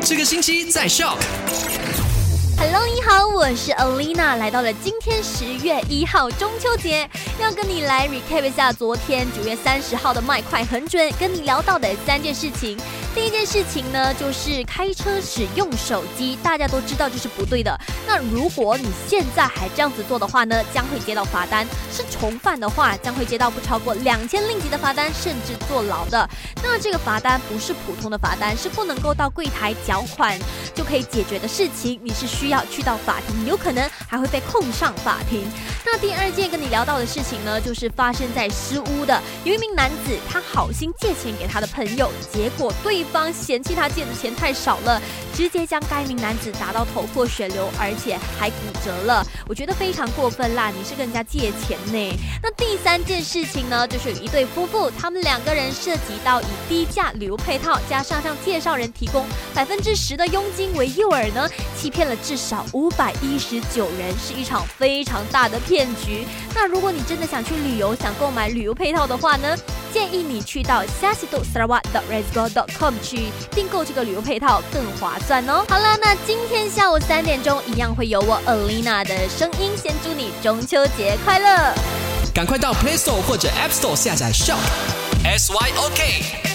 这个星期在笑。Hello，你好，我是 Alina，来到了今天十月一号中秋节，要跟你来 recap 一下昨天九月三十号的麦快很准，跟你聊到的三件事情。第一件事情呢，就是开车使用手机，大家都知道这是不对的。那如果你现在还这样子做的话呢，将会接到罚单，是重犯的话，将会接到不超过两千令吉的罚单，甚至坐牢的。那这个罚单不是普通的罚单，是不能够到柜台缴款就可以解决的事情，你是需。要去到法庭，有可能还会被控上法庭。那第二件跟你聊到的事情呢，就是发生在失屋的，有一名男子，他好心借钱给他的朋友，结果对方嫌弃他借的钱太少了，直接将该名男子打到头破血流，而且还骨折了。我觉得非常过分啦！你是跟人家借钱呢？那第三件事情呢，就是有一对夫妇，他们两个人涉及到以低价旅游配套，加上向介绍人提供百分之十的佣金为诱饵呢，欺骗了至少五百一十九人，是一场非常大的骗局。那如果你真的想去旅游，想购买旅游配套的话呢，建议你去到 s a s i d o sarawak dot resgo dot com 去订购这个旅游配套，更划算哦。好了，那今天下午三点钟一样会有我 Alina 的声音，先祝你中秋节快乐！赶快到 Play Store 或者 App Store 下载 Shop S Y O K。